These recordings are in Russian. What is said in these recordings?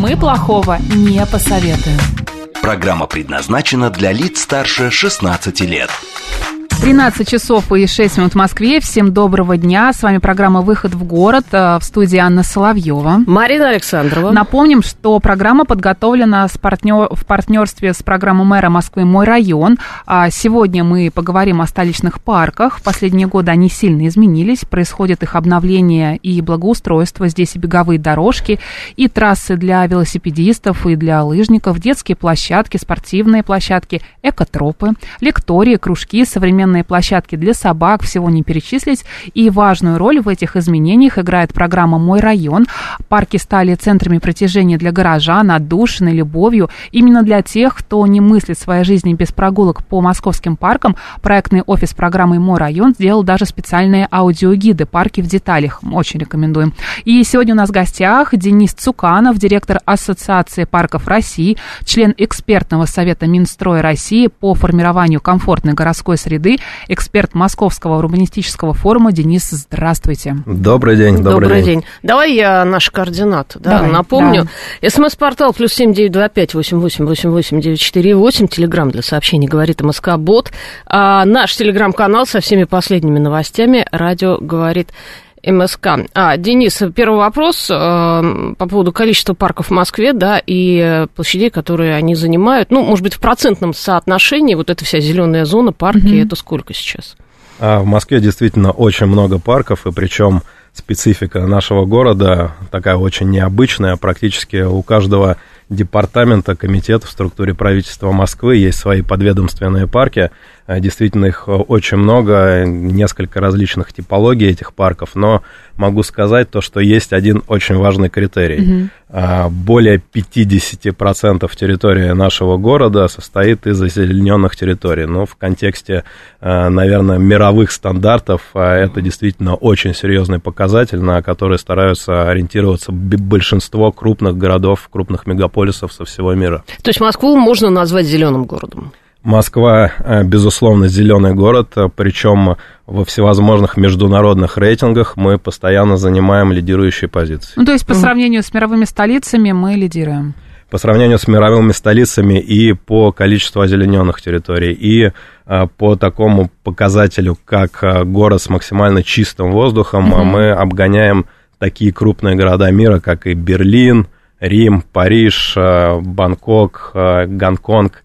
Мы плохого не посоветуем. Программа предназначена для лиц старше 16 лет. 13 часов и 6 минут в Москве. Всем доброго дня. С вами программа «Выход в город» э, в студии Анна Соловьева. Марина Александрова. Напомним, что программа подготовлена с партнер, в партнерстве с программой мэра Москвы «Мой район». А сегодня мы поговорим о столичных парках. В последние годы они сильно изменились. Происходит их обновление и благоустройство. Здесь и беговые дорожки, и трассы для велосипедистов, и для лыжников, детские площадки, спортивные площадки, экотропы, лектории, кружки, современные современные площадки для собак, всего не перечислить. И важную роль в этих изменениях играет программа «Мой район». Парки стали центрами притяжения для горожан, отдушины, любовью. Именно для тех, кто не мыслит своей жизни без прогулок по московским паркам, проектный офис программы «Мой район» сделал даже специальные аудиогиды «Парки в деталях». Очень рекомендуем. И сегодня у нас в гостях Денис Цуканов, директор Ассоциации парков России, член экспертного совета Минстроя России по формированию комфортной городской среды эксперт Московского урбанистического форума. Денис, здравствуйте. Добрый день. Добрый, добрый день. день. Давай я наш координат да, Давай, напомню. Да. СМС-портал плюс семь девять два пять восемь восемь восемь восемь девять четыре восемь. Телеграмм для сообщений говорит МСК Бот. А наш телеграм-канал со всеми последними новостями. Радио говорит МСК. А, Денис, первый вопрос э, по поводу количества парков в Москве, да, и площадей, которые они занимают. Ну, может быть, в процентном соотношении вот эта вся зеленая зона, парки, mm-hmm. это сколько сейчас? А, в Москве действительно очень много парков, и причем специфика нашего города такая очень необычная. Практически у каждого департамента, комитета в структуре правительства Москвы есть свои подведомственные парки. Э, действительно, их очень много, несколько различных типологий этих парков, но могу сказать то, что есть один очень важный критерий. Угу. Более 50% территории нашего города состоит из озелененных территорий. Ну, в контексте, э, наверное, мировых стандартов это действительно очень серьезный показатель, на который стараются ориентироваться большинство крупных городов, крупных мегаполисов со всего мира. То есть Москву можно назвать зеленым городом? Москва, э, безусловно, зеленый город, э, причем во всевозможных международных рейтингах мы постоянно занимаем лидирующие позиции. Ну, то есть по сравнению с мировыми столицами мы лидируем? По сравнению с мировыми столицами и по количеству озелененных территорий, и э, по такому показателю, как город с максимально чистым воздухом, угу. мы обгоняем такие крупные города мира, как и Берлин, Рим, Париж, Бангкок, Гонконг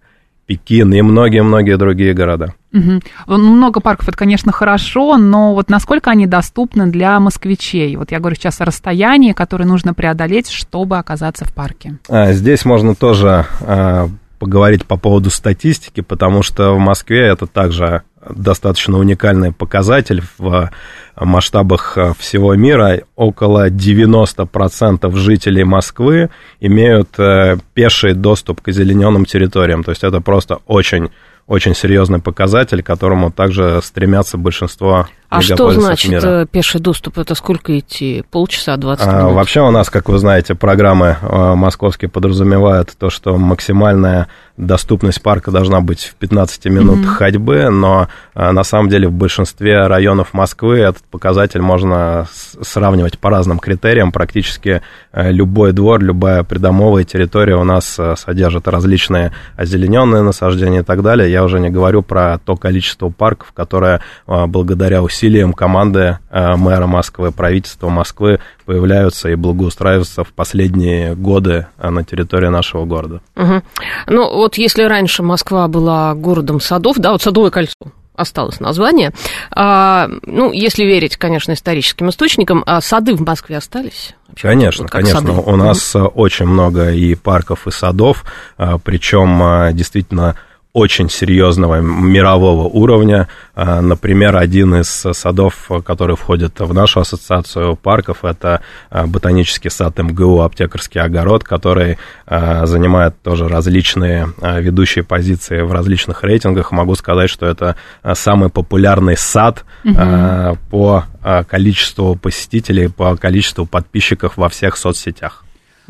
Пекин и многие-многие другие города. Угу. Много парков, это, конечно, хорошо, но вот насколько они доступны для москвичей? Вот я говорю сейчас о расстоянии, которое нужно преодолеть, чтобы оказаться в парке. А, здесь можно тоже а, поговорить по поводу статистики, потому что в Москве это также достаточно уникальный показатель в масштабах э, всего мира. Около 90% жителей Москвы имеют э, пеший доступ к озелененным территориям. То есть это просто очень очень серьезный показатель, к которому также стремятся большинство а что значит мира. Э, пеший доступ? Это сколько идти? Полчаса, 20 а, минут? А, вообще у нас, как вы знаете, программы а, московские подразумевают то, что максимальная доступность парка должна быть в 15 минут mm-hmm. ходьбы, но а, на самом деле в большинстве районов Москвы этот показатель можно сравнивать по разным критериям. Практически а, любой двор, любая придомовая территория у нас а, содержит различные озелененные насаждения и так далее. Я уже не говорю про то количество парков, которое а, благодаря усилиям усилиям команды э, мэра Москвы, правительства Москвы появляются и благоустраиваются в последние годы э, на территории нашего города. Угу. Ну, вот если раньше Москва была городом садов, да, вот Садовое кольцо, осталось название. А, ну, если верить, конечно, историческим источникам, а сады в Москве остались? Вообще, конечно, вот конечно. Сады. У нас mm очень много и парков, и садов, причем действительно очень серьезного мирового уровня. А, например, один из садов, который входит в нашу ассоциацию парков, это а, ботанический сад МГУ «Аптекарский огород», который а, занимает тоже различные ведущие позиции в различных рейтингах. Могу сказать, что это самый популярный сад угу. по количеству посетителей, по количеству подписчиков во всех соцсетях.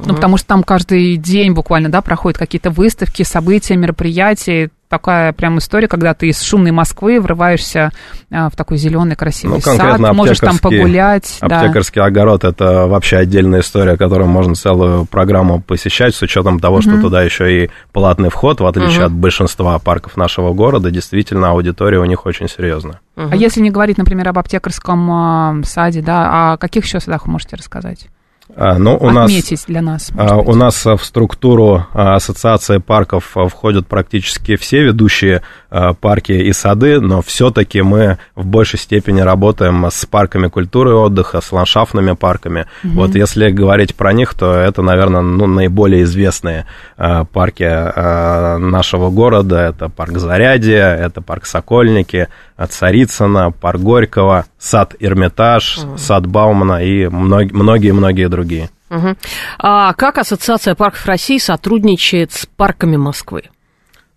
Ну, потому что там каждый день буквально, да, проходят какие-то выставки, события, мероприятия. Такая прям история, когда ты из шумной Москвы врываешься а, в такой зеленый красивый ну, сад, можешь там погулять. Аптекарский да. огород это вообще отдельная история, которую можно целую программу посещать, с учетом того, угу. что туда еще и платный вход, в отличие угу. от большинства парков нашего города, действительно аудитория у них очень серьезная. Угу. А если не говорить, например, об аптекарском а, саде, да, о каких еще садах вы можете рассказать? А, ну, у Отметить нас, для нас. А, у нас в структуру а, ассоциации парков входят практически все ведущие парки и сады, но все-таки мы в большей степени работаем с парками культуры и отдыха, с ландшафтными парками. Угу. Вот если говорить про них, то это, наверное, ну, наиболее известные парки нашего города. Это парк Зарядье, это парк Сокольники, Царицына, парк Горького, сад Эрмитаж, угу. сад Баумана и многие-многие другие. Угу. А как Ассоциация парков России сотрудничает с парками Москвы?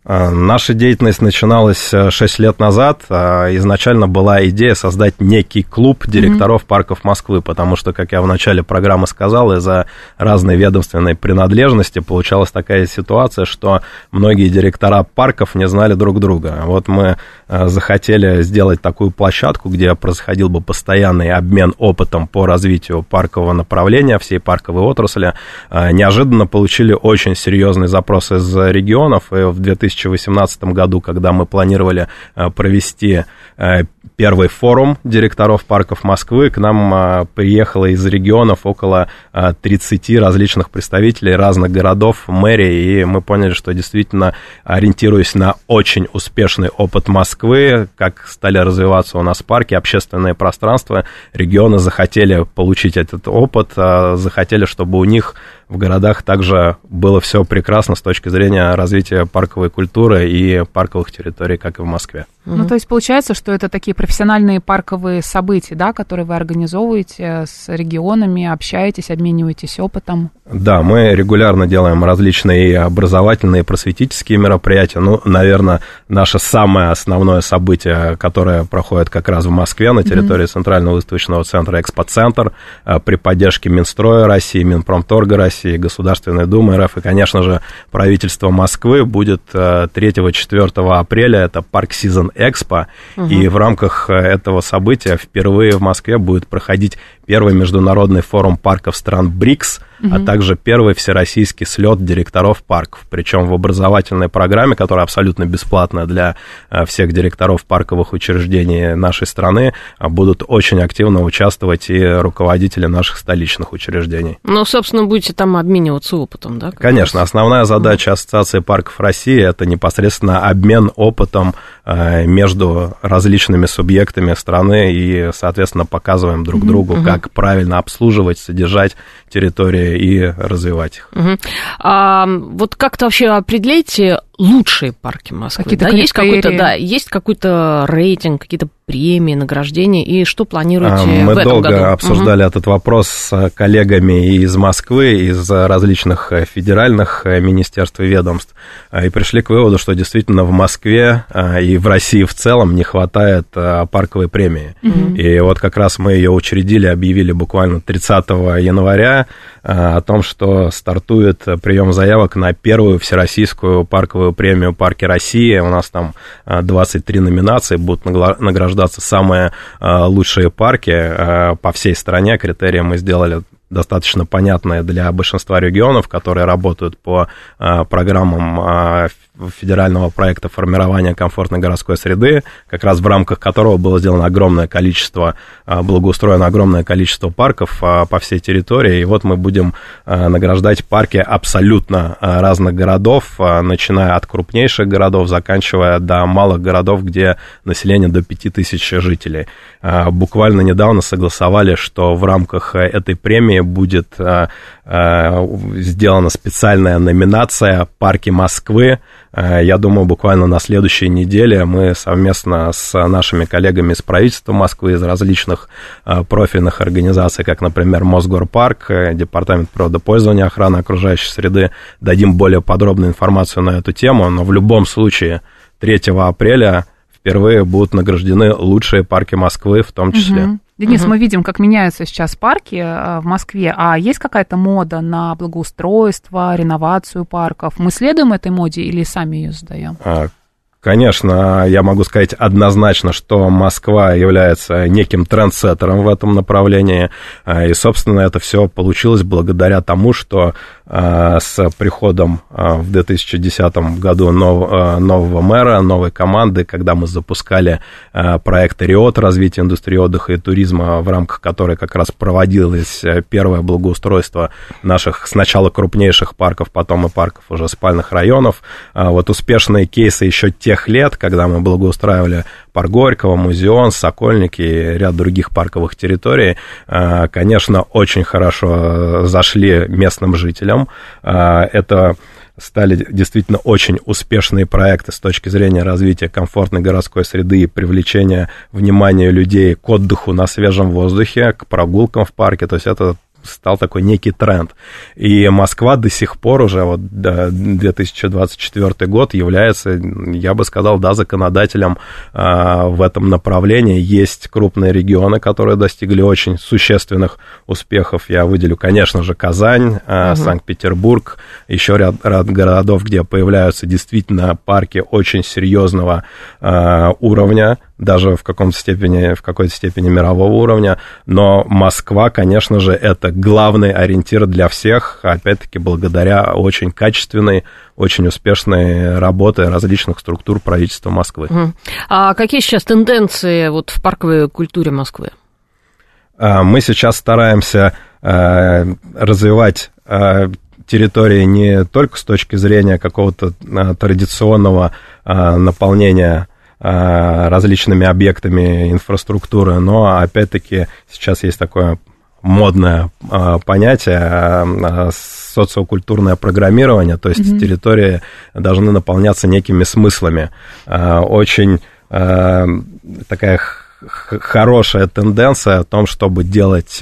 А, наша деятельность начиналась 6 э, лет назад. А, изначально была идея создать некий клуб директоров mm-hmm. парков Москвы, потому что, как я в начале программы сказал, из-за разной ведомственной принадлежности получалась такая ситуация, что многие директора парков не знали друг друга. Вот мы э, захотели сделать такую площадку, где происходил бы постоянный обмен опытом по развитию паркового направления всей парковой отрасли. Неожиданно получили очень серьезный запрос из регионов, и в 2000 2018 году, когда мы планировали э, провести э, первый форум директоров парков Москвы. К нам а, приехало из регионов около а, 30 различных представителей разных городов, мэрии, и мы поняли, что действительно, ориентируясь на очень успешный опыт Москвы, как стали развиваться у нас парки, общественное пространство, регионы захотели получить этот опыт, захотели, чтобы у них в городах также было все прекрасно с точки зрения развития парковой культуры и парковых территорий, как и в Москве. Ну, то есть получается, что это такие профессиональные парковые события, да, которые вы организовываете с регионами, общаетесь, обмениваетесь опытом? Да, мы регулярно делаем различные образовательные, просветительские мероприятия. Ну, наверное, наше самое основное событие, которое проходит как раз в Москве на территории mm-hmm. Центрального выставочного центра «Экспоцентр» э, при поддержке Минстроя России, Минпромторга России, Государственной Думы РФ и, конечно же, правительство Москвы будет 3-4 э, апреля. Это парк Season Экспо, угу. и в рамках э, этого события впервые в Москве будет проходить первый международный форум парков стран БРИКС, угу. а также первый всероссийский слет директоров парков. Причем в образовательной программе, которая абсолютно бесплатная для э, всех директоров парковых учреждений нашей страны, э, будут очень активно участвовать и руководители наших столичных учреждений. Ну, собственно, будете там обмениваться опытом, да? Конечно. Основная задача Ассоциации парков России – это непосредственно обмен опытом между различными субъектами страны и, соответственно, показываем друг другу, угу. как правильно обслуживать, содержать территории и развивать их. Угу. А, вот как-то вообще определяйте лучшие парки Москвы? Какие-то да? Есть какой-то, да, есть какой-то рейтинг, какие-то премии, награждения, и что планируете а, Мы в этом долго году? обсуждали угу. этот вопрос с коллегами из Москвы, из различных э, федеральных э, министерств и ведомств, э, и пришли к выводу, что действительно в Москве и в России в целом не хватает парковой премии. Угу. И вот как раз мы ее учредили, объявили буквально 30 января о том, что стартует прием заявок на первую всероссийскую парковую премию «Парки России». У нас там 23 номинации, будут награждаться самые э, лучшие парки э, по всей стране. Критерии мы сделали достаточно понятные для большинства регионов, которые работают по э, программам федерального проекта формирования комфортной городской среды, как раз в рамках которого было сделано огромное количество, а, благоустроено огромное количество парков а, по всей территории. И вот мы будем а, награждать парки абсолютно разных городов, начиная от крупнейших городов, заканчивая до малых городов, где население до 5000 жителей. Буквально недавно согласовали, что в рамках этой премии будет сделана специальная номинация «Парки Москвы», я думаю, буквально на следующей неделе мы совместно с нашими коллегами из правительства Москвы, из различных профильных организаций, как, например, Мосгорпарк, Департамент природопользования, охраны окружающей среды, дадим более подробную информацию на эту тему, но в любом случае 3 апреля впервые будут награждены лучшие парки Москвы в том числе. Угу. Денис, угу. мы видим, как меняются сейчас парки э, в Москве. А есть какая-то мода на благоустройство, реновацию парков? Мы следуем этой моде или сами ее задаем? А, Конечно, я могу сказать однозначно, что Москва является неким трендсеттером в этом направлении, а, и, собственно, это все получилось благодаря тому, что а, с приходом а, в 2010 году нового мэра, новой команды, когда мы запускали проект «Риот» развития индустрии отдыха и туризма, в рамках которой как раз проводилось первое благоустройство наших сначала крупнейших парков, потом и парков уже спальных районов. Вот успешные кейсы еще те тех лет, когда мы благоустраивали парк Горького, Музеон, Сокольники и ряд других парковых территорий, э, конечно, очень хорошо зашли местным жителям. Э, это стали действительно очень успешные проекты с точки зрения развития комфортной городской среды и привлечения внимания людей к отдыху на свежем воздухе, к прогулкам в парке. То есть это стал такой некий тренд. И Москва до сих пор уже, вот 2024 год, является, я бы сказал, да, законодателем а, в этом направлении. Есть крупные регионы, которые достигли очень существенных успехов. Я выделю, конечно же, Казань, угу. Санкт-Петербург, еще ряд, ряд городов, где появляются действительно парки очень серьезного а, уровня, даже в каком-то степени, в какой-то степени мирового уровня, но Москва, конечно же, это главный ориентир для всех, опять-таки, благодаря очень качественной, очень успешной работе различных структур правительства Москвы. А какие сейчас тенденции вот в парковой культуре Москвы? А, мы сейчас стараемся а, развивать а, территории не только с точки зрения какого-то традиционного наполнения различными объектами инфраструктуры, но опять-таки сейчас есть такое модное э, понятие э, социокультурное программирование, то есть mm-hmm. территории должны наполняться некими смыслами. Очень такая хорошая тенденция о том, чтобы делать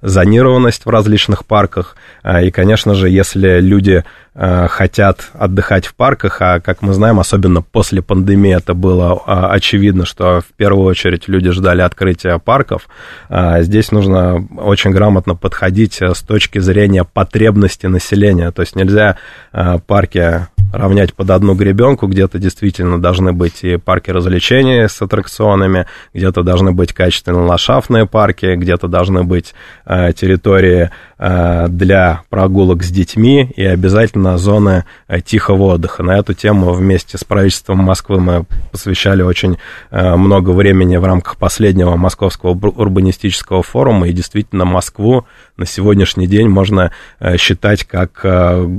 зонированность в различных парках. И, конечно же, если люди Э, хотят отдыхать в парках, а как мы знаем, особенно после пандемии это было а, очевидно, что в первую очередь люди ждали открытия парков. А здесь нужно очень грамотно подходить э, с точки зрения потребности населения. То есть нельзя э, парки равнять под одну гребенку, где-то действительно должны быть и парки развлечений с аттракционами, где-то должны быть качественно ландшафтные парки, где-то должны быть территории для прогулок с детьми и обязательно зоны э, тихого отдыха. На эту тему вместе с правительством Москвы мы посвящали очень э, много времени в рамках последнего Московского урбанистического форума, и действительно Москву на сегодняшний день можно э, считать как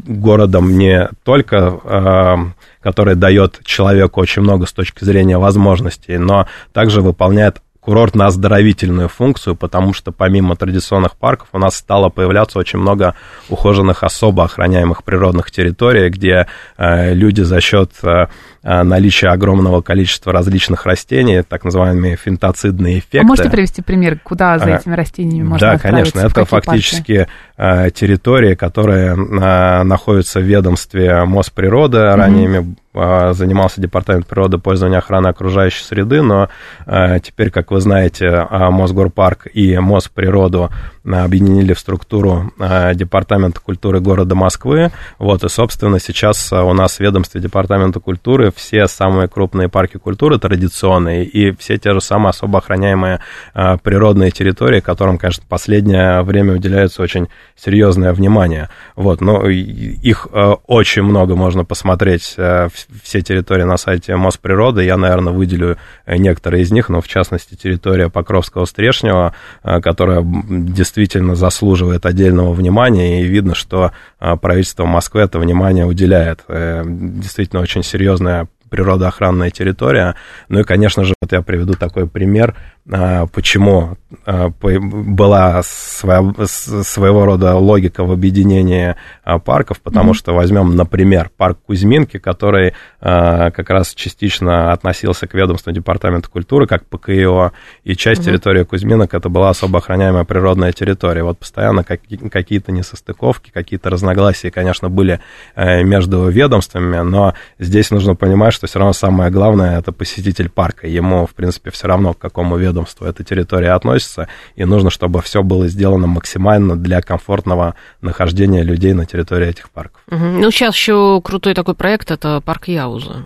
городом не только который дает человеку очень много с точки зрения возможностей, но также выполняет курортно-оздоровительную функцию, потому что помимо традиционных парков у нас стало появляться очень много ухоженных особо охраняемых природных территорий, где э, люди за счет э, э, наличия огромного количества различных растений, так называемые финтоцидные эффекты. А можете привести пример, куда за этими растениями можно Да, конечно, это фактически парки? территории, которые находятся в ведомстве Мосприроды, mm-hmm. ранее а, занимался департамент природопользования и охраны окружающей среды, но а, теперь, как вы знаете, а, Мосгорпарк и Мосприроду объединили в структуру Департамента культуры города Москвы. Вот, и, собственно, сейчас у нас в ведомстве Департамента культуры все самые крупные парки культуры традиционные и все те же самые особо охраняемые природные территории, которым, конечно, в последнее время уделяется очень серьезное внимание. Вот, но их очень много можно посмотреть в все территории на сайте Мосприроды. Я, наверное, выделю э, некоторые из них, но в частности территория Покровского Стрешнего, э, которая действительно заслуживает отдельного внимания, и видно, что э, правительство Москвы это внимание уделяет. Действительно очень серьезная природоохранная территория. Ну и, конечно же, вот я приведу такой пример. А, почему а, была своего рода логика в объединении а, парков, потому mm-hmm. что возьмем, например, парк Кузьминки, который как раз частично относился к ведомству Департамента культуры, как ПКИО, и часть mm-hmm. территории Кузьминок это была особо охраняемая природная территория. Вот постоянно какие-то несостыковки, какие-то разногласия, конечно, были э, между ведомствами, но здесь нужно понимать, что все равно самое главное это посетитель парка. Ему, в принципе, все равно, к какому ведомству ведомству эта территория относится, и нужно, чтобы все было сделано максимально для комфортного нахождения людей на территории этих парков. Угу. Ну, сейчас еще крутой такой проект, это парк Яуза.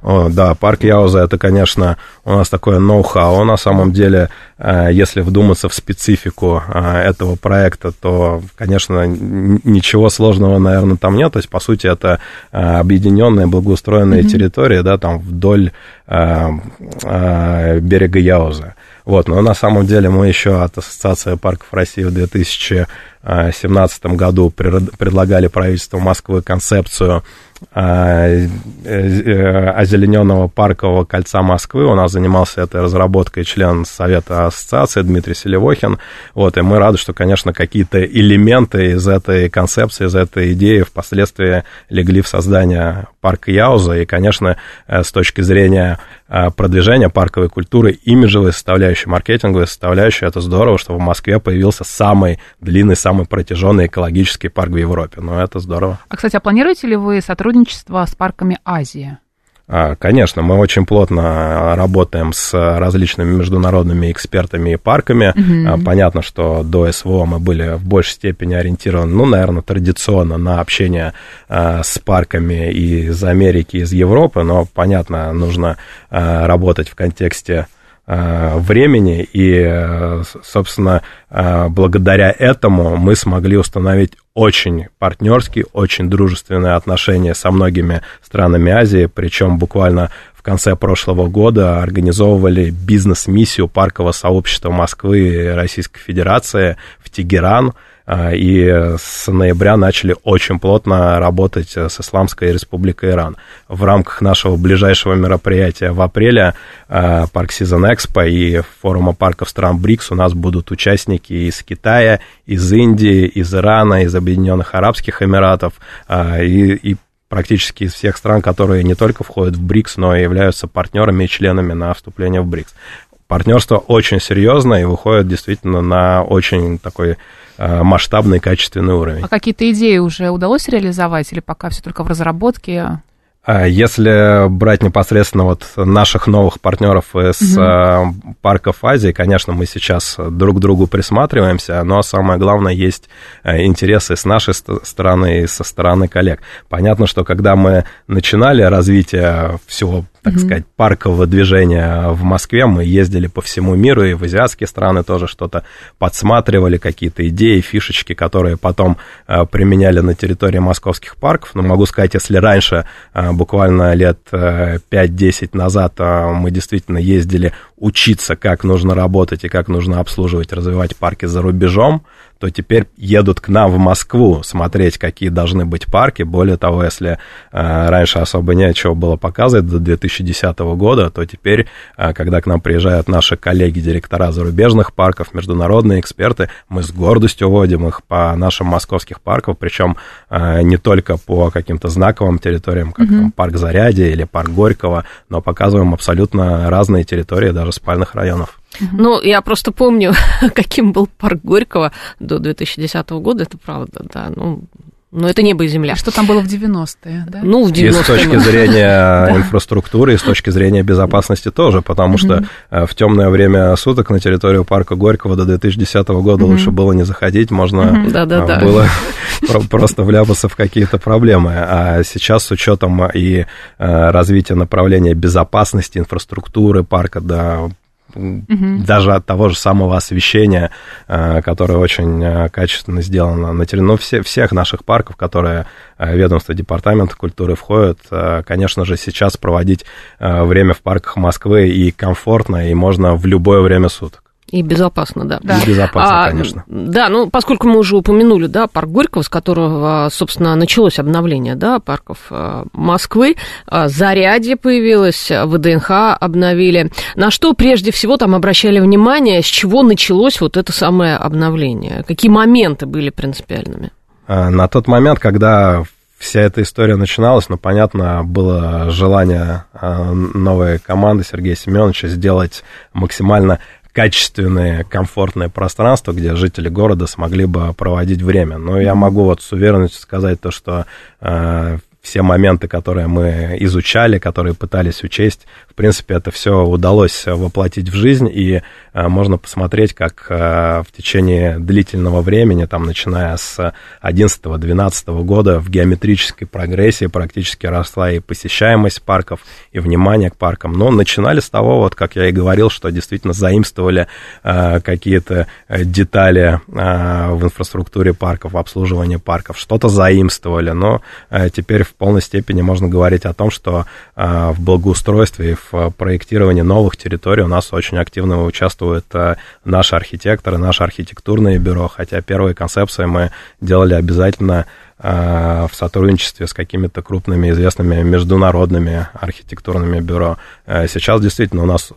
О, да, парк Яуза это, конечно, у нас такое ноу-хау. На самом деле, э, если вдуматься в специфику э, этого проекта, то, конечно, ничего сложного, наверное, там нет. То есть, по сути, это э, объединенные благоустроенные mm-hmm. территории, да, там вдоль берега Яуза. Вот, но на самом деле мы еще от Ассоциации парков России в 2017 году предлагали правительству Москвы концепцию озелененного паркового кольца Москвы. У нас занимался этой разработкой член Совета Ассоциации Дмитрий Селивохин. Вот, и мы рады, что, конечно, какие-то элементы из этой концепции, из этой идеи впоследствии легли в создание парка Яуза. И, конечно, э, с точки зрения продвижения парковой культуры, имиджевой составляющей, маркетинговой составляющей, это здорово, что в Москве появился самый длинный, самый протяженный экологический парк в Европе. Ну, это здорово. А, кстати, а планируете ли вы сотрудничество с парками Азии? А, конечно, мы очень плотно работаем с различными международными экспертами и парками. Угу. Понятно, что до СВО мы были в большей степени ориентированы, ну, наверное, традиционно на общение а, с парками из Америки, из Европы, но, понятно, нужно работать в контексте времени, и, собственно, благодаря этому мы смогли установить очень партнерские, очень дружественные отношения со многими странами Азии, причем буквально в конце прошлого года организовывали бизнес-миссию паркового сообщества Москвы и Российской Федерации в Тегеран – и с ноября начали очень плотно работать с Исламской Республикой Иран. В рамках нашего ближайшего мероприятия в апреле а, Парк Season Expo и форума парков стран БРИКС у нас будут участники из Китая, из Индии, из Ирана, из Объединенных Арабских Эмиратов а, и, и практически из всех стран, которые не только входят в БРИКС, но и являются партнерами и членами на вступление в БРИКС. Партнерство очень серьезное и выходит действительно на очень такой Э, масштабный, качественный уровень. А какие-то идеи уже удалось реализовать или пока все только в разработке? А если брать непосредственно вот наших новых партнеров из угу. парков Азии, конечно, мы сейчас друг к другу присматриваемся, но самое главное, есть э, интересы с нашей стороны и со стороны коллег. Понятно, что когда мы начинали развитие всего так mm-hmm. сказать, паркового движения в Москве. Мы ездили по всему миру и в азиатские страны тоже что-то подсматривали, какие-то идеи, фишечки, которые потом э, применяли на территории московских парков. Но могу сказать, если раньше, э, буквально лет э, 5-10 назад, э, мы действительно ездили учиться, как нужно работать и как нужно обслуживать, развивать парки за рубежом, то теперь едут к нам в Москву смотреть, какие должны быть парки. Более того, если э, раньше особо нечего было показывать до 2010 года, то теперь, э, когда к нам приезжают наши коллеги-директора зарубежных парков, международные эксперты, мы с гордостью водим их по нашим московских паркам, причем э, не только по каким-то знаковым территориям, как mm-hmm. там, парк Зарядье или парк Горького, но показываем абсолютно разные территории, даже спальных районов. Ну, я просто помню, каким был парк Горького до 2010 года, это правда, да. Ну, но это небо и земля. Что там было в 90-е, да? Ну, в 90-е. И с точки зрения инфраструктуры, и с точки зрения безопасности тоже, потому что э, в темное время суток на территорию парка Горького до 2010 года лучше было не заходить, можно э, было просто вляпаться в какие-то проблемы. А сейчас с учетом и э, развития направления безопасности, инфраструктуры парка, да, угу. даже от того же самого освещения, э, которое очень э, качественно сделано на территории, ну, все, всех наших парков, которые э, ведомство Департамента культуры входят, конечно же, сейчас проводить время в парках Москвы и комфортно, и можно в любое время суток. И безопасно, да. да. И безопасно, а, конечно. Да, ну, поскольку мы уже упомянули, да, парк Горького, с которого, собственно, началось обновление, да, парков э, Москвы, э, Зарядье появилось, ВДНХ обновили. На что прежде всего там обращали внимание, с чего началось вот это самое обновление? Какие моменты были принципиальными? А, на тот момент, когда вся эта история начиналась, ну, понятно, было желание новой команды Сергея Семеновича сделать максимально качественное, комфортное пространство, где жители города смогли бы проводить время. Но я могу вот с уверенностью сказать то, что э, все моменты, которые мы изучали, которые пытались учесть, в принципе, это все удалось воплотить в жизнь, и э, можно посмотреть, как э, в течение длительного времени, там, начиная с 11-12 года, в геометрической прогрессии практически росла и посещаемость парков, и внимание к паркам. Но начинали с того, вот, как я и говорил, что действительно заимствовали э, какие-то детали в инфраструктуре парков, в обслуживании парков, что-то заимствовали, но теперь в полной степени можно говорить о том, что а, в благоустройстве и в проектировании новых территорий у нас очень активно участвуют а, наши архитекторы, наше архитектурное бюро, хотя первые концепции мы делали обязательно в сотрудничестве с какими-то крупными известными международными архитектурными бюро. Сейчас действительно у нас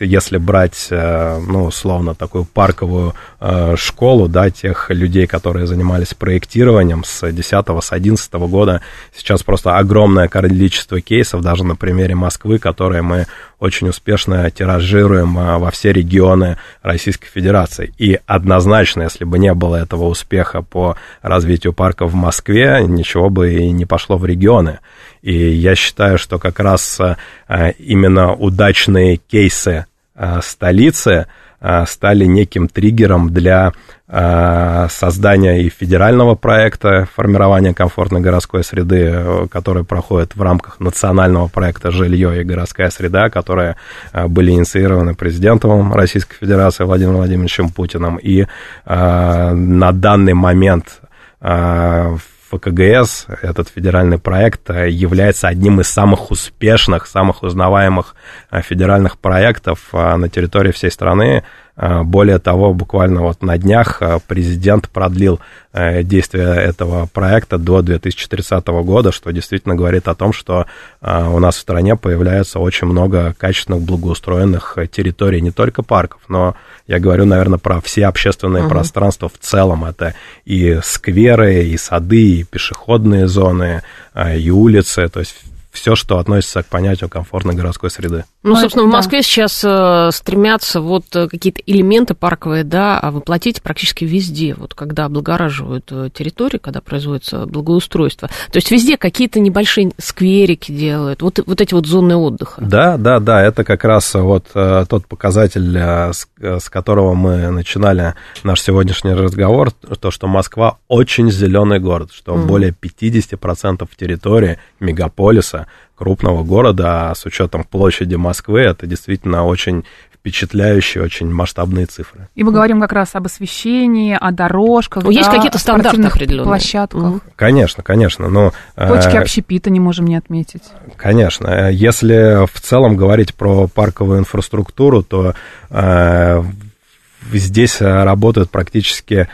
если брать, э, ну, условно, такую парковую э, школу, да, тех людей, которые занимались проектированием с 10 с 11 года, сейчас просто огромное количество кейсов, даже на примере Москвы, которые мы очень успешно тиражируем э, во все регионы Российской Федерации. И однозначно, если бы не было этого успеха по развитию парка в Москве, ничего бы и не пошло в регионы. И я считаю, что как раз э, именно удачные кейсы э, столицы стали неким триггером для создания и федерального проекта формирования комфортной городской среды, который проходит в рамках национального проекта «Жилье и городская среда», которые были инициированы президентом Российской Федерации Владимиром Владимировичем Путиным. И на данный момент в ФКГС, этот федеральный проект, э, является одним из самых успешных, самых узнаваемых э, федеральных проектов э, на территории всей страны. Более того, буквально вот на днях президент продлил действие этого проекта до 2030 года, что действительно говорит о том, что у нас в стране появляется очень много качественных, благоустроенных территорий, не только парков, но я говорю, наверное, про все общественные uh-huh. пространства в целом. Это и скверы, и сады, и пешеходные зоны, и улицы. То есть все, что относится к понятию комфортной городской среды. Ну, собственно, в Москве да. сейчас э, стремятся вот э, какие-то элементы парковые, да, а воплотить практически везде, вот когда облагораживают э, территории, когда производится благоустройство. То есть везде какие-то небольшие скверики делают, вот, вот эти вот зоны отдыха. Да, да, да, это как раз вот тот показатель, с, с которого мы начинали наш сегодняшний разговор, то, что Москва очень зеленый город, что mm. более 50% территории мегаполиса крупного города, а с учетом площади Москвы, это действительно очень впечатляющие, очень масштабные цифры. И мы говорим как раз об освещении, о дорожках, ну, есть да, какие-то стандарты определенные площадках. Угу. Конечно, конечно. Но, Точки э, общепита не можем не отметить. Конечно. Если в целом говорить про парковую инфраструктуру, то э, здесь работают практически Э,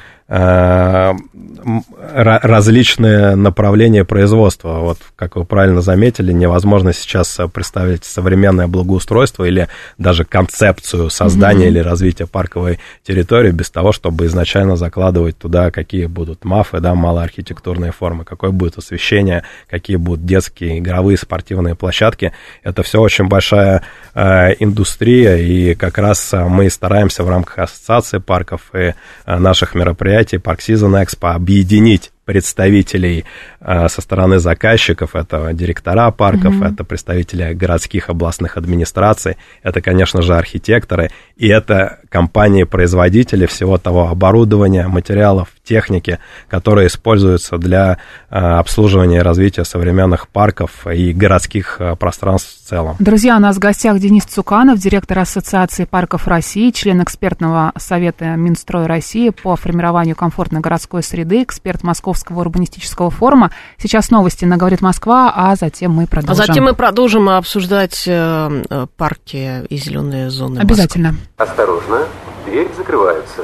различные направления производства. Вот, как вы правильно заметили, невозможно сейчас представить современное благоустройство или даже концепцию создания mm-hmm. или развития парковой территории без того, чтобы изначально закладывать туда, какие будут мафы, да, малоархитектурные формы, какое будет освещение, какие будут детские, игровые, спортивные площадки. Это все очень большая э, индустрия, и как раз мы стараемся в рамках ассоциации парков и э, наших мероприятий Park Season Expo объединить представителей э, со стороны заказчиков, это директора парков, mm-hmm. это представители городских областных администраций, это, конечно же, архитекторы, и это компании-производители всего того оборудования, материалов, техники, которые используются для э, обслуживания и развития современных парков и городских э, пространств целом. Друзья, у нас в гостях Денис Цуканов, директор Ассоциации парков России, член экспертного совета Минстрой России по формированию комфортной городской среды, эксперт Московского урбанистического форума. Сейчас новости на «Говорит Москва», а затем мы продолжим. А затем мы продолжим обсуждать э, э парки и зеленые зоны Обязательно. Москвы. Осторожно, двери закрываются.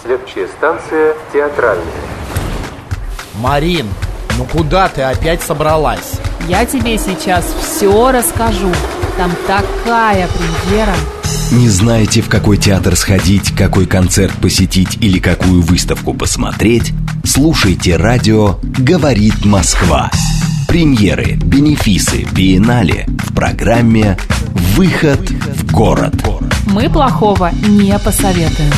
Следующая станция «Театральная». Марин, ну куда ты опять собралась? Я тебе сейчас все расскажу. Там такая премьера. Не знаете, в какой театр сходить, какой концерт посетить или какую выставку посмотреть? Слушайте радио «Говорит Москва». Премьеры, бенефисы, биеннале в программе «Выход в город». Мы плохого не посоветуем.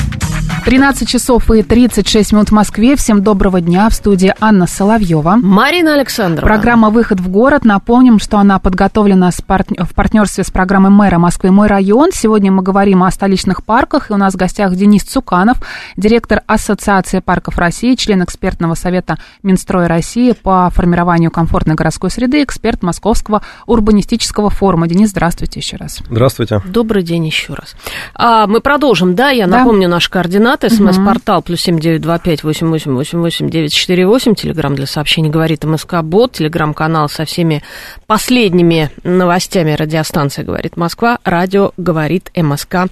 13 часов и 36 минут в Москве. Всем доброго дня. В студии Анна Соловьева. Марина Александрова. Программа «Выход в город». Напомним, что она подготовлена с пар... в партнерстве с программой мэра Москвы «Мой район». Сегодня мы говорим о столичных парках. И у нас в гостях Денис Цуканов, директор Ассоциации парков России, член экспертного совета Минстроя России по формированию комфортной городской среды, эксперт Московского урбанистического форума. Денис, здравствуйте еще раз. Здравствуйте. Добрый день еще раз. А, мы продолжим, да? Я да. напомню наши координаты координаты. СМС-портал плюс семь девять два пять восемь восемь восемь восемь девять четыре восемь. Телеграмм для сообщений говорит МСК Бот. Телеграмм-канал со всеми последними новостями радиостанции говорит Москва. Радио говорит МСК.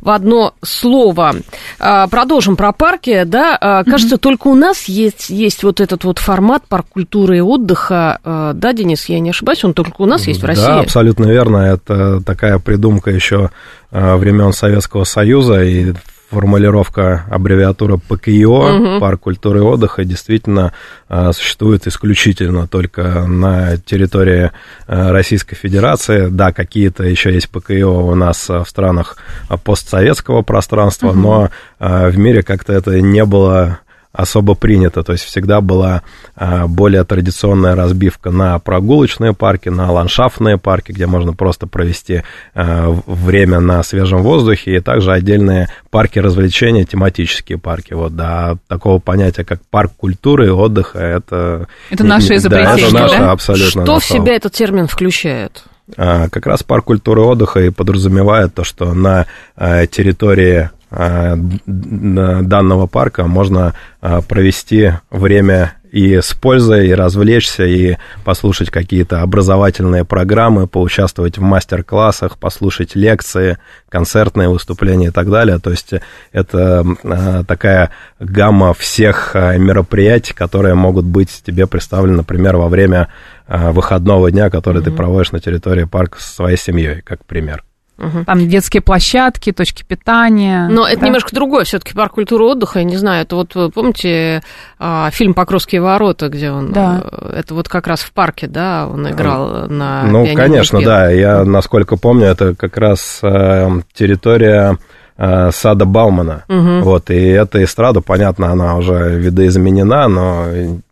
В одно слово. А, продолжим про парки. Да, а, кажется, mm-hmm. только у нас есть, есть вот этот вот формат парк культуры и отдыха. А, да, Денис, я не ошибаюсь, он только у нас есть в России. Да, абсолютно верно. Это такая придумка еще времен Советского Союза, и формулировка аббревиатура ПКИО, угу. парк культуры и отдыха, действительно а, существует исключительно только на территории а, Российской Федерации. Да, какие-то еще есть ПКИО у нас в странах постсоветского пространства, угу. но а, в мире как-то это не было особо принято. То есть всегда была а, более традиционная разбивка на прогулочные парки, на ландшафтные парки, где можно просто провести а, время на свежем воздухе, и также отдельные парки развлечения, тематические парки. Вот, да, такого понятия, как парк культуры и отдыха, это... Это наше изобретение, да? Это наше, да? абсолютно. Что в себя этот термин включает? А, как раз парк культуры и отдыха и подразумевает то, что на территории данного парка можно э, провести время и с пользой, и развлечься, и послушать какие-то образовательные программы, поучаствовать в мастер-классах, послушать лекции, концертные выступления и так далее. То есть это э, такая гамма всех мероприятий, которые могут быть тебе представлены, например, во время выходного дня, который mm-hmm. ты проводишь на территории парка со своей семьей, как пример. Угу. Там детские площадки, точки питания. Но да? это немножко другое. Все-таки парк культуры отдыха, я не знаю, это вот, помните, а, фильм «Покровские ворота», где он... Да. Э, это вот как раз в парке, да, он играл на Ну, конечно, да. Я, насколько помню, это как раз э, территория э, сада Баумана. Угу. Вот, и эта эстрада, понятно, она уже видоизменена, но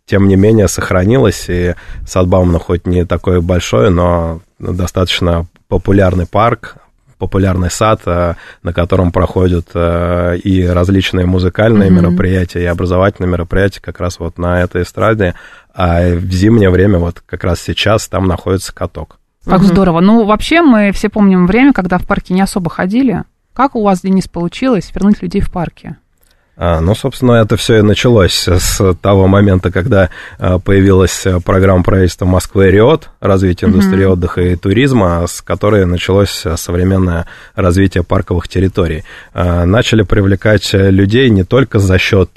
тем не менее сохранилась, и сад Баумана хоть не такой большой, но достаточно популярный парк, популярный сад, э, на котором проходят э, и различные музыкальные mm-hmm. мероприятия, и образовательные мероприятия как раз вот на этой эстраде. А в зимнее время, вот как раз сейчас, там находится каток. Как угу. здорово. Ну, вообще, мы все помним время, когда в парке не особо ходили. Как у вас, Денис, получилось вернуть людей в парке? А, ну, собственно, это все и началось с того момента, когда а, появилась программа правительства Москвы «Риот», развитие индустрии mm-hmm. отдыха и туризма, с которой началось современное развитие парковых территорий. А, начали привлекать людей не только за счет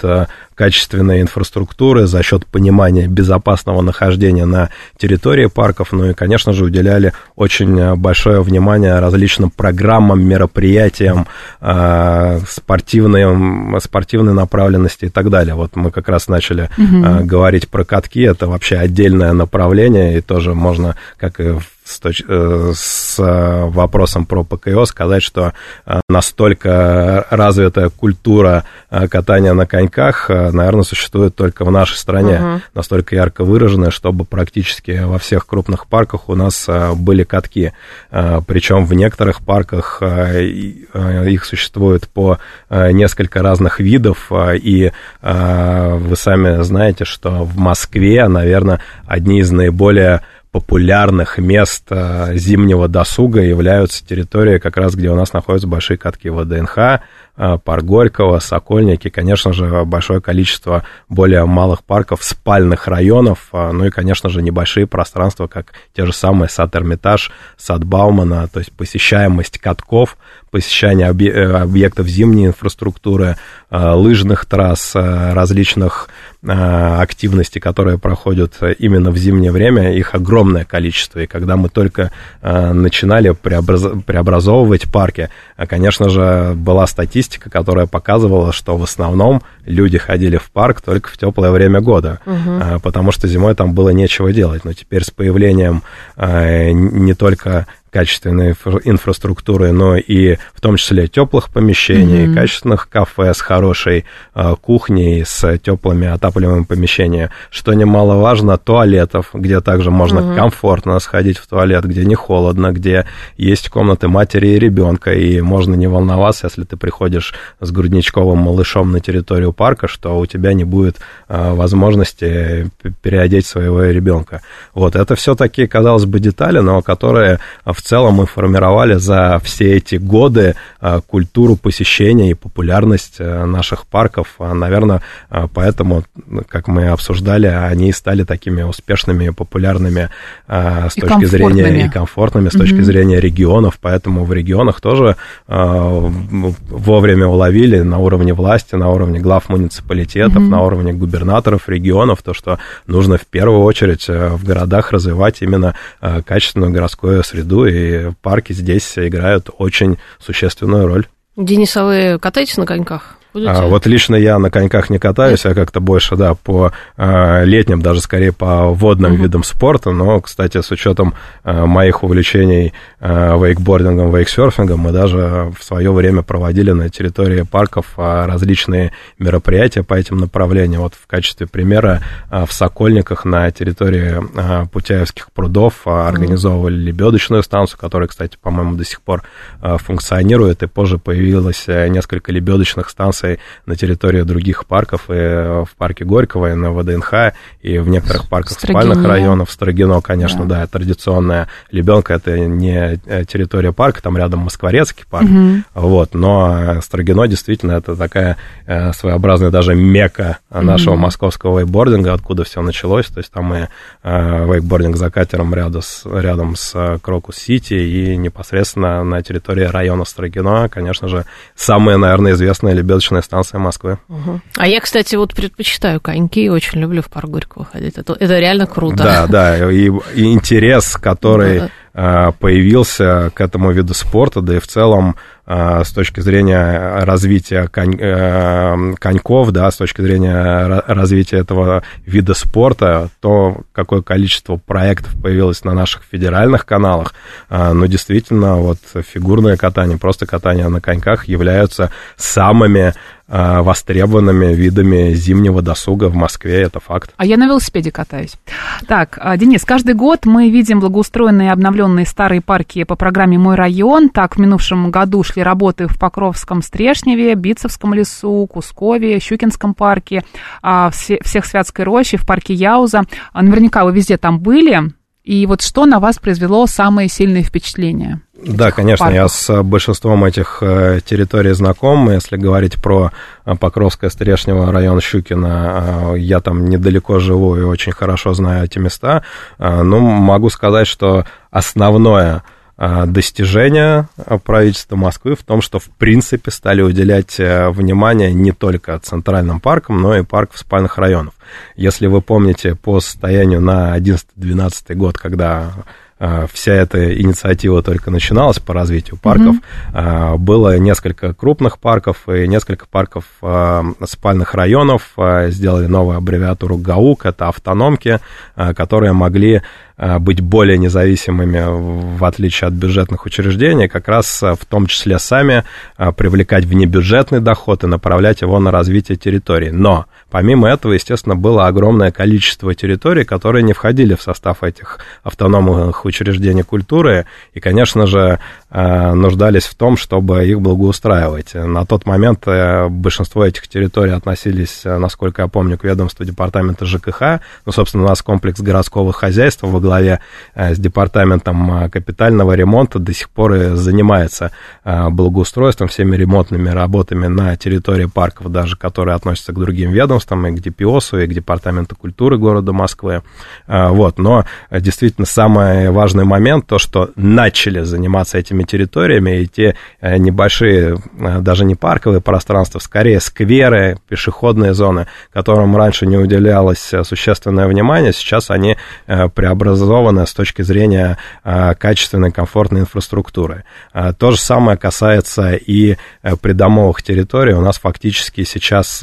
качественной инфраструктуры, за счет понимания безопасного нахождения на территории парков, ну и, конечно же, уделяли очень большое внимание различным программам, мероприятиям, э, спортивным, спортивной направленности и так далее. Вот мы как раз начали угу. говорить про катки, это вообще отдельное направление, и тоже можно, как и в с, точ... Э, с э, вопросом про ПКО сказать, что э, настолько развитая культура катания на коньках, наверное, существует только в нашей стране. Uh-huh. Настолько ярко выраженная, чтобы практически во всех крупных парках у нас были катки. Причем в некоторых парках их существует по несколько разных видов. И вы сами знаете, что в Москве, наверное, одни из наиболее популярных мест зимнего досуга являются территории, как раз где у нас находятся большие катки ВДНХ, Э, парк Горького, Сокольники, конечно же, большое количество более малых парков, спальных районов, э, ну и, конечно же, небольшие пространства, как те же самые сад Эрмитаж, сад Баумана, то есть посещаемость катков, посещение э, объектов зимней инфраструктуры, лыжных трасс, различных активностей, которые проходят именно в зимнее время, их огромное количество. И когда мы только начинали преобразовывать парки, конечно же, была статистика, которая показывала, что в основном люди ходили в парк только в теплое время года, угу. потому что зимой там было нечего делать. Но теперь с появлением не только качественной инфраструктуры, но и в том числе теплых помещений, mm-hmm. качественных кафе с хорошей э, кухней, с теплыми отапливаемыми помещениями. Что немаловажно, туалетов, где также можно mm-hmm. комфортно сходить в туалет, где не холодно, где есть комнаты матери и ребенка, и можно не волноваться, если ты приходишь с грудничковым малышом на территорию парка, что у тебя не будет э, возможности переодеть своего ребенка. Вот, это все такие, казалось бы, детали, но которые в целом мы формировали за все эти годы а, культуру посещения и популярность э, наших парков. А, Наверное, а, поэтому, как мы обсуждали, они стали такими успешными и популярными с и точки зрения и комфортными, с точки угу. зрения регионов. Поэтому в регионах тоже вовремя уловили на уровне власти, на уровне глав муниципалитетов, угу. на уровне губернаторов регионов, то, что нужно в первую очередь э, в городах развивать именно качественную городскую среду и парки здесь играют очень существенную роль. Денис, катаетесь на коньках? Будете? А, вот лично я на коньках не катаюсь, я как-то больше, да, по а, летним, даже скорее по водным угу. видам спорта, но, кстати, с учетом а, моих увлечений а, вейкбордингом, вейксерфингом, мы даже в свое время проводили на территории парков а, различные мероприятия по этим направлениям. Вот в качестве примера а, в Сокольниках на территории а, Путяевских прудов а, организовывали лебедочную станцию, которая, кстати, по-моему, до сих пор а, функционирует, и позже появилось а, несколько лебедочных станций станций на территории других парков, и в парке Горького, и на ВДНХ, и в некоторых парках Строгино. спальных районов. Строгино, конечно, да, да традиционная лебёдка, это не э, территория парка, там рядом Москворецкий парк, угу. вот, но Строгино действительно это такая э, своеобразная даже мека нашего угу. московского вейкбординга, откуда все началось, то есть там и э, вейкбординг за катером рядом с, рядом с Крокус-Сити и непосредственно на территории района Строгино, конечно же, самая, наверное, известная лебедочная конечная станция Москвы. Угу. А я, кстати, вот предпочитаю коньки, очень люблю в парк Горького ходить. Это, это реально круто. Да, да, и, и интерес, который да. А, появился к этому виду спорта, да и в целом с точки зрения развития конь, э, коньков, да, с точки зрения развития этого вида спорта, то какое количество проектов появилось на наших федеральных каналах, а, но действительно вот фигурное катание, просто катание на коньках являются самыми востребованными видами зимнего досуга в Москве, это факт. А я на велосипеде катаюсь. Так, Денис, каждый год мы видим благоустроенные обновленные старые парки по программе «Мой район». Так, в минувшем году шли работы в Покровском Стрешневе, Битцевском лесу, Кускове, Щукинском парке, а, всех Святской роще, в парке Яуза. А, наверняка вы везде там были. И вот что на вас произвело самое сильное впечатление? Да, конечно, парков. я с большинством этих э, территорий знаком. Если говорить про э, Покровское, Стрешнево, район Щукина, э, я там недалеко живу и очень хорошо знаю эти места. Но могу сказать, что основное достижения правительства Москвы в том, что в принципе стали уделять э, внимание не только центральным паркам, но и паркам спальных районов. Если вы помните по состоянию на 11-12 год, когда а, вся эта инициатива только начиналась по развитию парков. Mm-hmm. Было несколько крупных парков и несколько парков спальных районов. Сделали новую аббревиатуру ГАУК, это автономки, которые могли быть более независимыми, в отличие от бюджетных учреждений, как раз в том числе сами привлекать внебюджетный доход и направлять его на развитие территории. Но помимо этого, естественно, было огромное количество территорий, которые не входили в состав этих автономных учреждений культуры. И, конечно же, нуждались в том, чтобы их благоустраивать. На тот момент большинство этих территорий относились, насколько я помню, к ведомству департамента ЖКХ. Ну, собственно, у нас комплекс городского хозяйства во главе с департаментом капитального ремонта до сих пор и занимается благоустройством, всеми ремонтными работами на территории парков, даже которые относятся к другим ведомствам, и к ДПОСу, и к Департаменту культуры города Москвы. Вот, но действительно самый важный момент, то, что начали заниматься этими территориями, и те э, небольшие, э, даже не парковые пространства, скорее скверы, пешеходные зоны, которым раньше не уделялось э, существенное внимание, сейчас они преобразованы с точки зрения качественной, комфортной инфраструктуры. То же самое касается и придомовых территорий. У нас фактически сейчас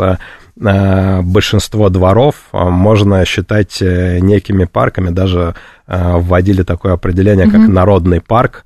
большинство дворов можно считать некими парками, даже вводили такое определение, как mm-hmm. народный парк,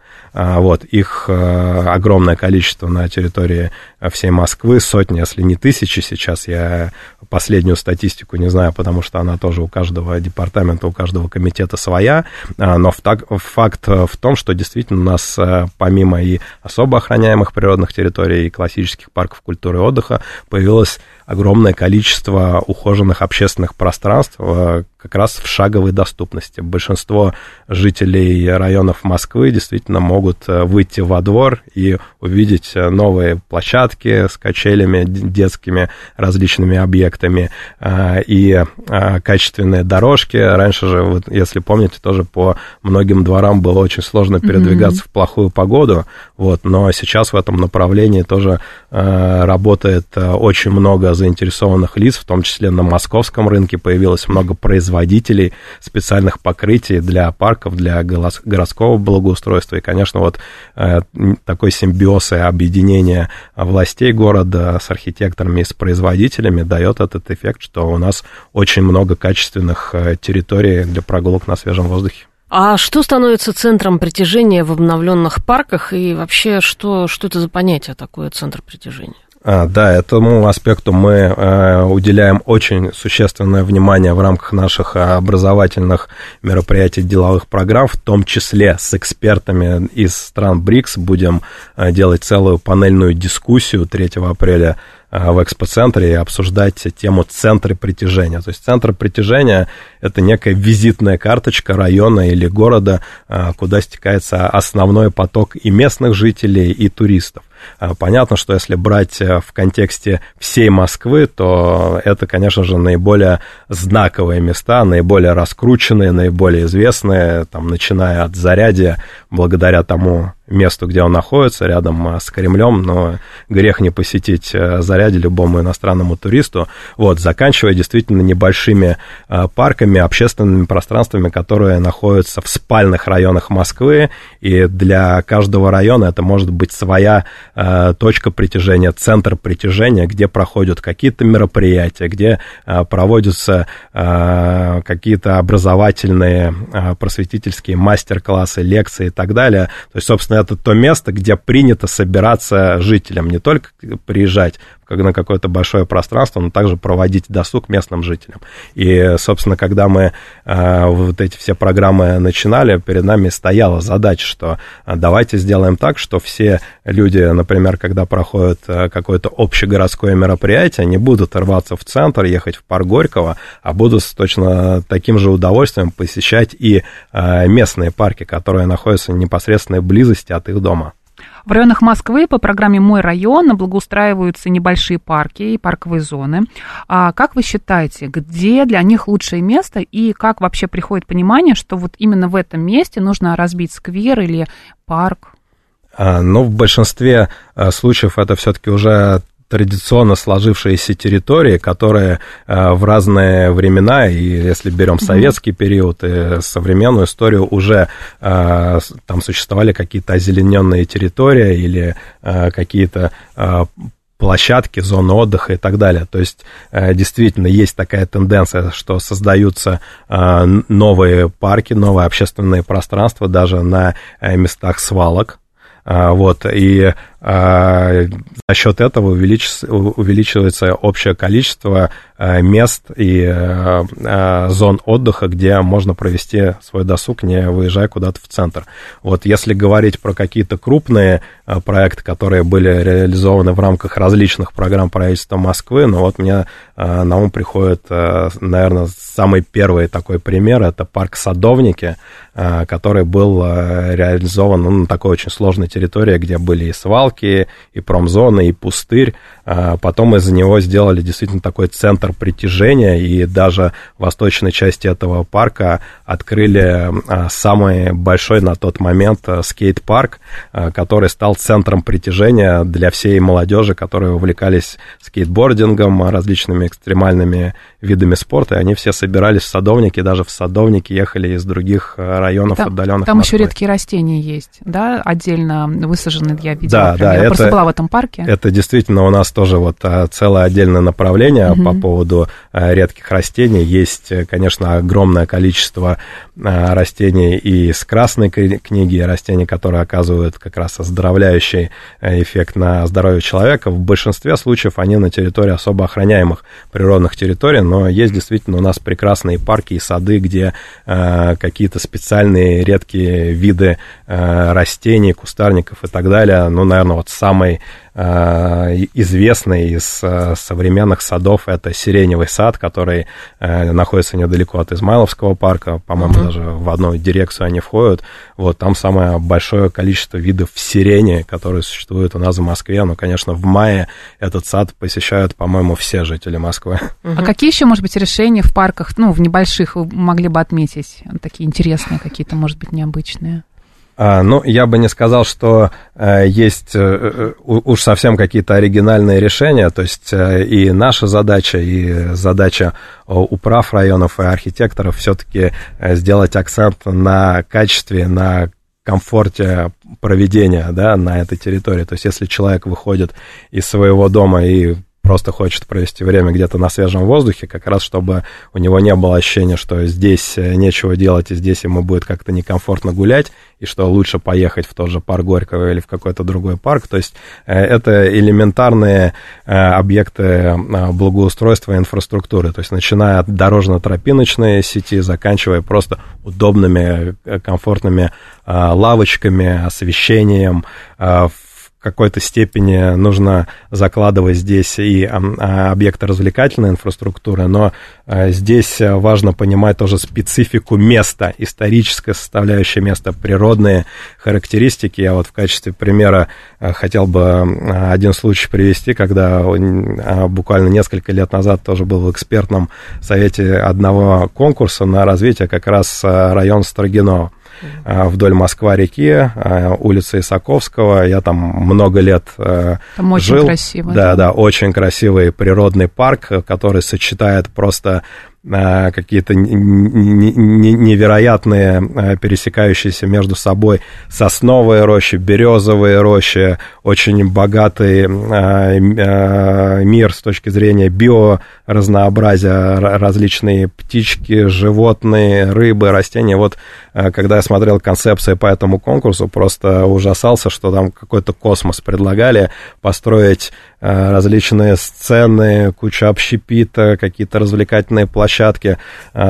вот, их э, огромное количество на территории всей Москвы, сотни, если не тысячи сейчас. Я последнюю статистику не знаю, потому что она тоже у каждого департамента, у каждого комитета своя. А, но факт в том, что действительно у нас помимо и особо охраняемых природных территорий, и классических парков культуры и отдыха появилось огромное количество ухоженных общественных пространств, э, как раз в шаговой доступности. Большинство жителей районов Москвы действительно могут э, выйти во двор и увидеть э, новые площадки с качелями детскими, различными объектами и качественные дорожки. Раньше же, вот, если помните, тоже по многим дворам было очень сложно передвигаться mm-hmm. в плохую погоду, вот, но сейчас в этом направлении тоже работает очень много заинтересованных лиц, в том числе на московском рынке появилось много производителей специальных покрытий для парков, для городского благоустройства. И, конечно, вот э, такой симбиоз и объединение властей города с архитекторами и с производителями дает этот эффект, что у нас очень много качественных э, территорий для прогулок на свежем воздухе. А что становится центром притяжения в обновленных парках и вообще что, что это за понятие такое центр притяжения? А, да, этому аспекту мы э, уделяем очень существенное внимание в рамках наших образовательных мероприятий, деловых программ, в том числе с экспертами из стран БРИКС. Будем э, делать целую панельную дискуссию 3 апреля э, в экспоцентре и обсуждать тему центра притяжения. То есть центр притяжения – это некая визитная карточка района или города, куда стекается основной поток и местных жителей, и туристов. А, понятно, что если брать э, в контексте всей Москвы, то это, конечно же, наиболее знаковые места, наиболее раскрученные, наиболее известные, там, начиная от Зарядья, благодаря тому месту, где он находится, рядом а, с Кремлем, но грех не посетить э, Заряди любому иностранному туристу, вот, заканчивая действительно небольшими парками, общественными пространствами, которые находятся в спальных районах Москвы, и для каждого района это может быть своя а, точка притяжения, центр притяжения, где проходят какие-то мероприятия, где проводятся какие-то образовательные, просветительские мастер-классы, лекции и так далее. То есть, собственно, это то место, где принято собираться жителям, не только приезжать как на какое-то большое пространство, но также проводить досуг местным жителям. И, собственно, когда мы э, вот эти все программы начинали, перед нами стояла задача, что а, давайте сделаем так, что все люди, например, когда проходят э, какое-то общегородское мероприятие, не будут рваться в центр, ехать в парк Горького, а будут с точно таким же удовольствием посещать и э, местные парки, которые находятся в непосредственной близости от их дома. В районах Москвы по программе «Мой район» благоустраиваются небольшие парки и парковые зоны. А как вы считаете, где для них лучшее место и как вообще приходит понимание, что вот именно в этом месте нужно разбить сквер или парк? А, ну, в большинстве а, случаев это все-таки уже традиционно сложившиеся территории, которые э, в разные времена, и если берем советский период и современную историю, уже э, там существовали какие-то озелененные территории или э, какие-то площадки, зоны отдыха и так далее. То есть действительно есть такая тенденция, что создаются новые парки, новые общественные пространства даже на местах свалок, вот, и за счет этого увеличивается, общее количество мест и зон отдыха, где можно провести свой досуг, не выезжая куда-то в центр. Вот если говорить про какие-то крупные проекты, которые были реализованы в рамках различных программ правительства Москвы, ну вот мне на ум приходит, наверное, самый первый такой пример, это парк Садовники, который был реализован ну, на такой очень сложной территории, где были и свалки, и промзоны, и пустырь. А потом из-за него сделали действительно такой центр притяжения, и даже в восточной части этого парка открыли а, самый большой на тот момент а, скейт-парк, который стал центром притяжения для всей молодежи, которые увлекались скейтбордингом, различными экстремальными видами спорта, и они все собирались в садовнике, даже в садовники ехали из других районов там, отдаленных. Там еще редкие растения есть, да, отдельно высажены, я видела. Да, да, я это, просто была в этом парке. Это действительно у нас тоже вот а, целое отдельное направление угу. по поводу а, редких растений. Есть, конечно, огромное количество а, растений и из красной книги, растений, которые оказывают как раз оздоровляющий эффект на здоровье человека. В большинстве случаев они на территории особо охраняемых природных территорий, но есть действительно у нас прекрасные парки и сады, где какие-то специальные редкие виды растений, кустарников и так далее. Ну, наверное, вот самый Э, известный из э, современных садов это сиреневый сад, который э, находится недалеко от Измайловского парка, по-моему, uh-huh. даже в одну дирекцию они входят. Вот там самое большое количество видов сирени, которые существуют у нас в Москве. Ну, конечно, в мае этот сад посещают, по-моему, все жители Москвы. Uh-huh. А какие еще, может быть, решения в парках, ну, в небольших, вы могли бы отметить? Такие интересные какие-то, может быть, необычные? А, ну, я бы не сказал, что э, есть э, э, уж совсем какие-то оригинальные решения. То есть и наша задача, и задача управ районов и архитекторов все-таки сделать акцент на качестве, на комфорте проведения да, на этой территории. То есть если человек выходит из своего дома и просто хочет провести время где-то на свежем воздухе, как раз чтобы у него не было ощущения, что здесь э, нечего делать, и здесь ему будет как-то некомфортно гулять, и что лучше поехать в тот же парк Горького или в какой-то другой парк. То есть э, это элементарные э, объекты благоустройства и инфраструктуры, то есть начиная от дорожно-тропиночной сети, заканчивая просто удобными, комфортными лавочками, освещением, какой-то степени нужно закладывать здесь и а, объекты развлекательной инфраструктуры, но а, здесь важно понимать тоже специфику места, историческая составляющая места, природные характеристики. Я вот в качестве примера а, хотел бы один случай привести, когда буквально несколько лет назад тоже был в экспертном совете одного конкурса на развитие как раз район Строгино. А, вдоль Москва-реки, а, улица Исаковского. Я там много лет э, там очень жил. красиво. Да, да, да, очень красивый природный парк, который сочетает просто Э, какие-то невероятные э, пересекающиеся между собой сосновые рощи, березовые рощи, очень богатый э, мир с точки зрения биоразнообразия, различные птички, животные, рыбы, растения. Вот когда я смотрел концепции по этому конкурсу, просто ужасался, что там какой-то космос предлагали построить различные сцены, куча общепита, какие-то развлекательные площадки.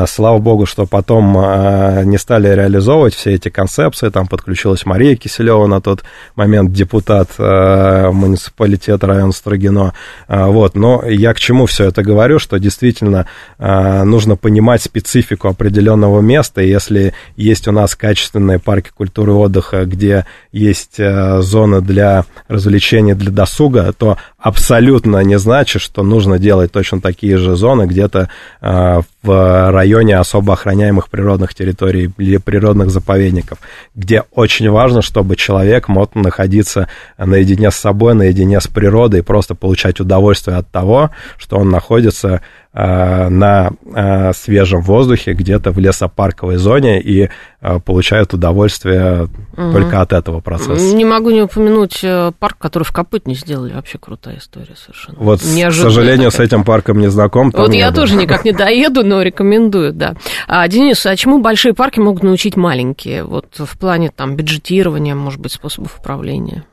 Слава богу, что потом не стали реализовывать все эти концепции. Там подключилась Мария Киселева на тот момент, депутат муниципалитета района Строгино. Вот. Но я к чему все это говорю, что действительно нужно понимать специфику определенного места. Если есть у нас качественные парки культуры и отдыха, где есть зоны для развлечений, для досуга, то абсолютно не значит, что нужно делать точно такие же зоны где-то э, в районе особо охраняемых природных территорий или природных заповедников, где очень важно, чтобы человек мог находиться наедине с собой, наедине с природой и просто получать удовольствие от того, что он находится на э, свежем воздухе где-то в лесопарковой зоне и э, получают удовольствие угу. только от этого процесса. Не могу не упомянуть парк, который в Копытне сделали. Вообще крутая история совершенно. Вот, к сожалению, такая. с этим парком не знаком. Вот я был. тоже никак не доеду, но рекомендую, да. А, Денис, а чему большие парки могут научить маленькие? Вот в плане там бюджетирования, может быть, способов управления?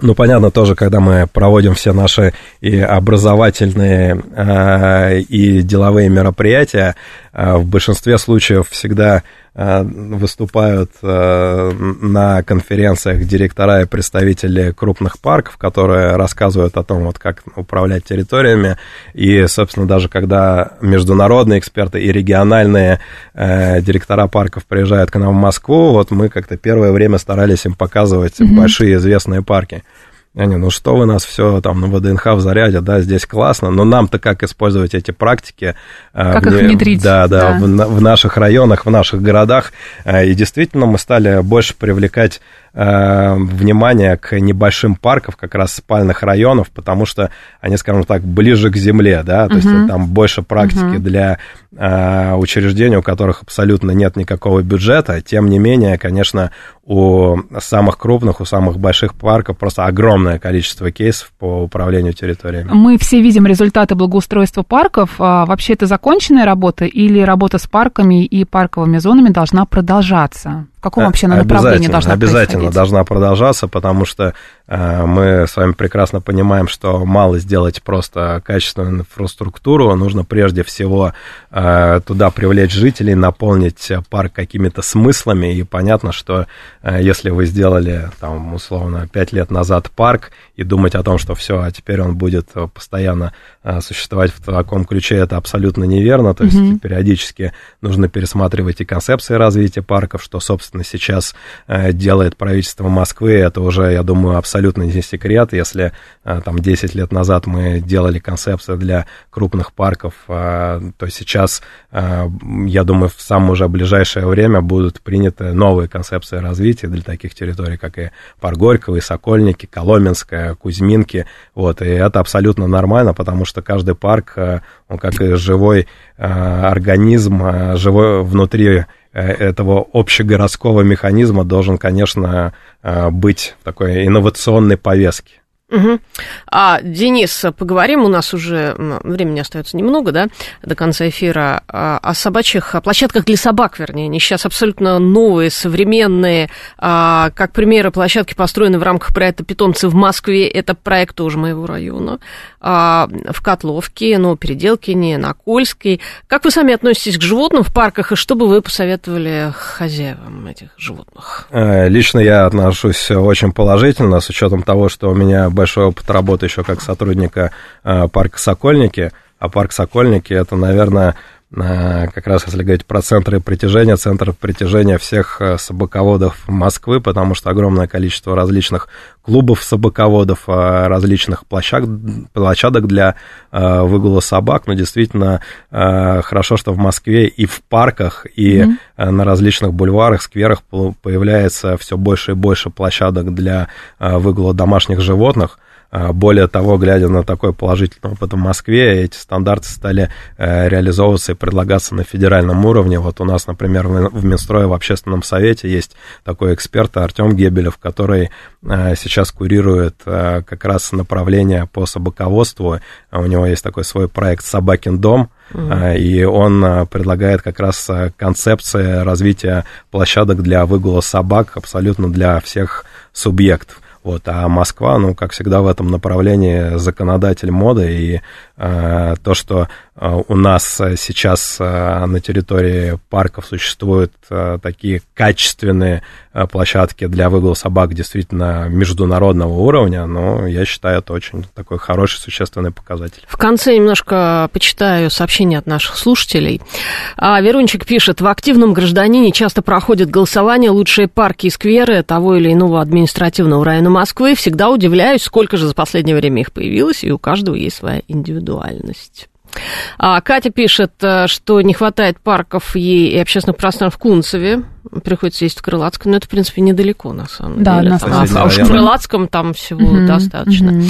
Ну, понятно, тоже, когда мы проводим все наши и образовательные, э, и деловые мероприятия, э, в большинстве случаев всегда выступают э, на конференциях директора и представители крупных парков, которые рассказывают о том, вот как управлять территориями. И, собственно, даже когда международные эксперты и региональные э, директора парков приезжают к нам в Москву, вот мы как-то первое время старались им показывать mm-hmm. большие известные парки. Они, ну что вы нас все там на ВДНХ в заряде, да, здесь классно, но нам-то как использовать эти практики? Э, как в, их внедрить? Да, да, да. В, в наших районах, в наших городах. Э, и действительно мы стали больше привлекать Э, внимание к небольшим паркам, как раз спальных районов, потому что они, скажем так, ближе к земле, да, то uh-huh. есть там больше практики uh-huh. для э, учреждений, у которых абсолютно нет никакого бюджета. Тем не менее, конечно, у самых крупных, у самых больших парков просто огромное количество кейсов по управлению территориями. Мы все видим результаты благоустройства парков. А вообще это законченная работа или работа с парками и парковыми зонами должна продолжаться? В каком вообще направлении должна Обязательно должна продолжаться, потому что э, мы с вами прекрасно понимаем, что мало сделать просто качественную инфраструктуру, нужно прежде всего э, туда привлечь жителей, наполнить парк какими-то смыслами, и понятно, что э, если вы сделали, там, условно, пять лет назад парк, и думать о том, что все, а теперь он будет постоянно существовать в таком ключе, это абсолютно неверно, то есть mm-hmm. периодически нужно пересматривать и концепции развития парков, что, собственно, сейчас э, делает правительство Москвы, это уже, я думаю, абсолютно не секрет. Если э, там 10 лет назад мы делали концепцию для крупных парков, э, то сейчас, я думаю, в самое уже ближайшее время будут приняты новые концепции развития для таких территорий, как и Парк Горького, и Сокольники, Коломенская, Кузьминки. Вот, и это абсолютно нормально, потому что каждый парк, он как живой организм, живой внутри Э, этого общегородского механизма должен, конечно, э, быть в такой инновационной повестке. Угу. А, Денис, поговорим, у нас уже времени остается немного, да, до конца эфира, а, о собачьих о площадках для собак, вернее. Они сейчас абсолютно новые, современные. А, как примеры, площадки построены в рамках проекта «Питомцы в Москве». Это проект тоже моего района. А, в Котловке, ну, Переделкине, на Кольской. Как вы сами относитесь к животным в парках, и что бы вы посоветовали хозяевам этих животных? Э, лично я отношусь очень положительно, с учетом того, что у меня большой опыт работы еще как сотрудника э, парка Сокольники. А парк Сокольники это, наверное, как раз если говорить про центры притяжения, центр притяжения всех э, собаководов Москвы, потому что огромное количество различных клубов собаководов, различных площадок, площадок для выгула собак, но действительно хорошо, что в Москве и в парках, и mm-hmm. на различных бульварах, скверах появляется все больше и больше площадок для выгула домашних животных, более того, глядя на такой положительный опыт в Москве, эти стандарты стали э, реализовываться и предлагаться на федеральном уровне. Вот у нас, например, в Минстрое в общественном совете есть такой эксперт Артем Гебелев, который э, сейчас курирует э, как раз направление по собаководству. У него есть такой свой проект «Собакин дом», И он предлагает как раз концепции развития площадок для выгула собак абсолютно для всех субъектов. Вот, а Москва, ну, как всегда в этом направлении законодатель моды, и э, то, что у нас сейчас э, на территории парков существуют э, такие качественные э, площадки для выгула собак действительно международного уровня, но я считаю, это очень такой хороший, существенный показатель. В конце немножко почитаю сообщения от наших слушателей. А, Верунчик пишет, в активном гражданине часто проходит голосование лучшие парки и скверы того или иного административного района Москвы. Всегда удивляюсь, сколько же за последнее время их появилось, и у каждого есть своя индивидуальность. А Катя пишет, э, что не хватает парков ей и общественных пространств в Кунцеве. Приходится ездить в Крылатском, но это, в принципе, недалеко, на самом да, деле. Там, а уж в Крылатском там всего угу, достаточно. Угу.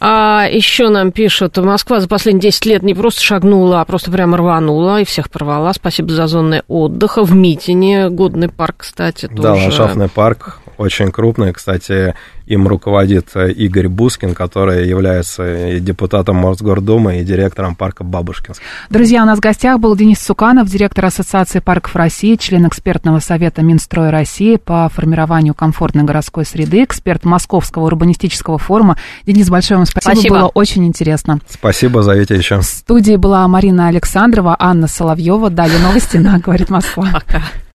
А еще нам пишут, Москва за последние 10 лет не просто шагнула, а просто прямо рванула и всех порвала. Спасибо за зоны отдыха. В Митине годный парк, кстати, тоже. Да, ландшафтный парк очень крупные. Кстати, им руководит Игорь Бускин, который является и депутатом Мосгордумы, и директором парка Бабушкинск. Друзья, у нас в гостях был Денис Суканов, директор Ассоциации парков России, член экспертного совета Минстроя России по формированию комфортной городской среды, эксперт Московского урбанистического форума. Денис, большое вам спасибо, спасибо. было очень интересно. Спасибо, зовите еще. В студии была Марина Александрова, Анна Соловьева. Далее новости на «Говорит Москва». Пока.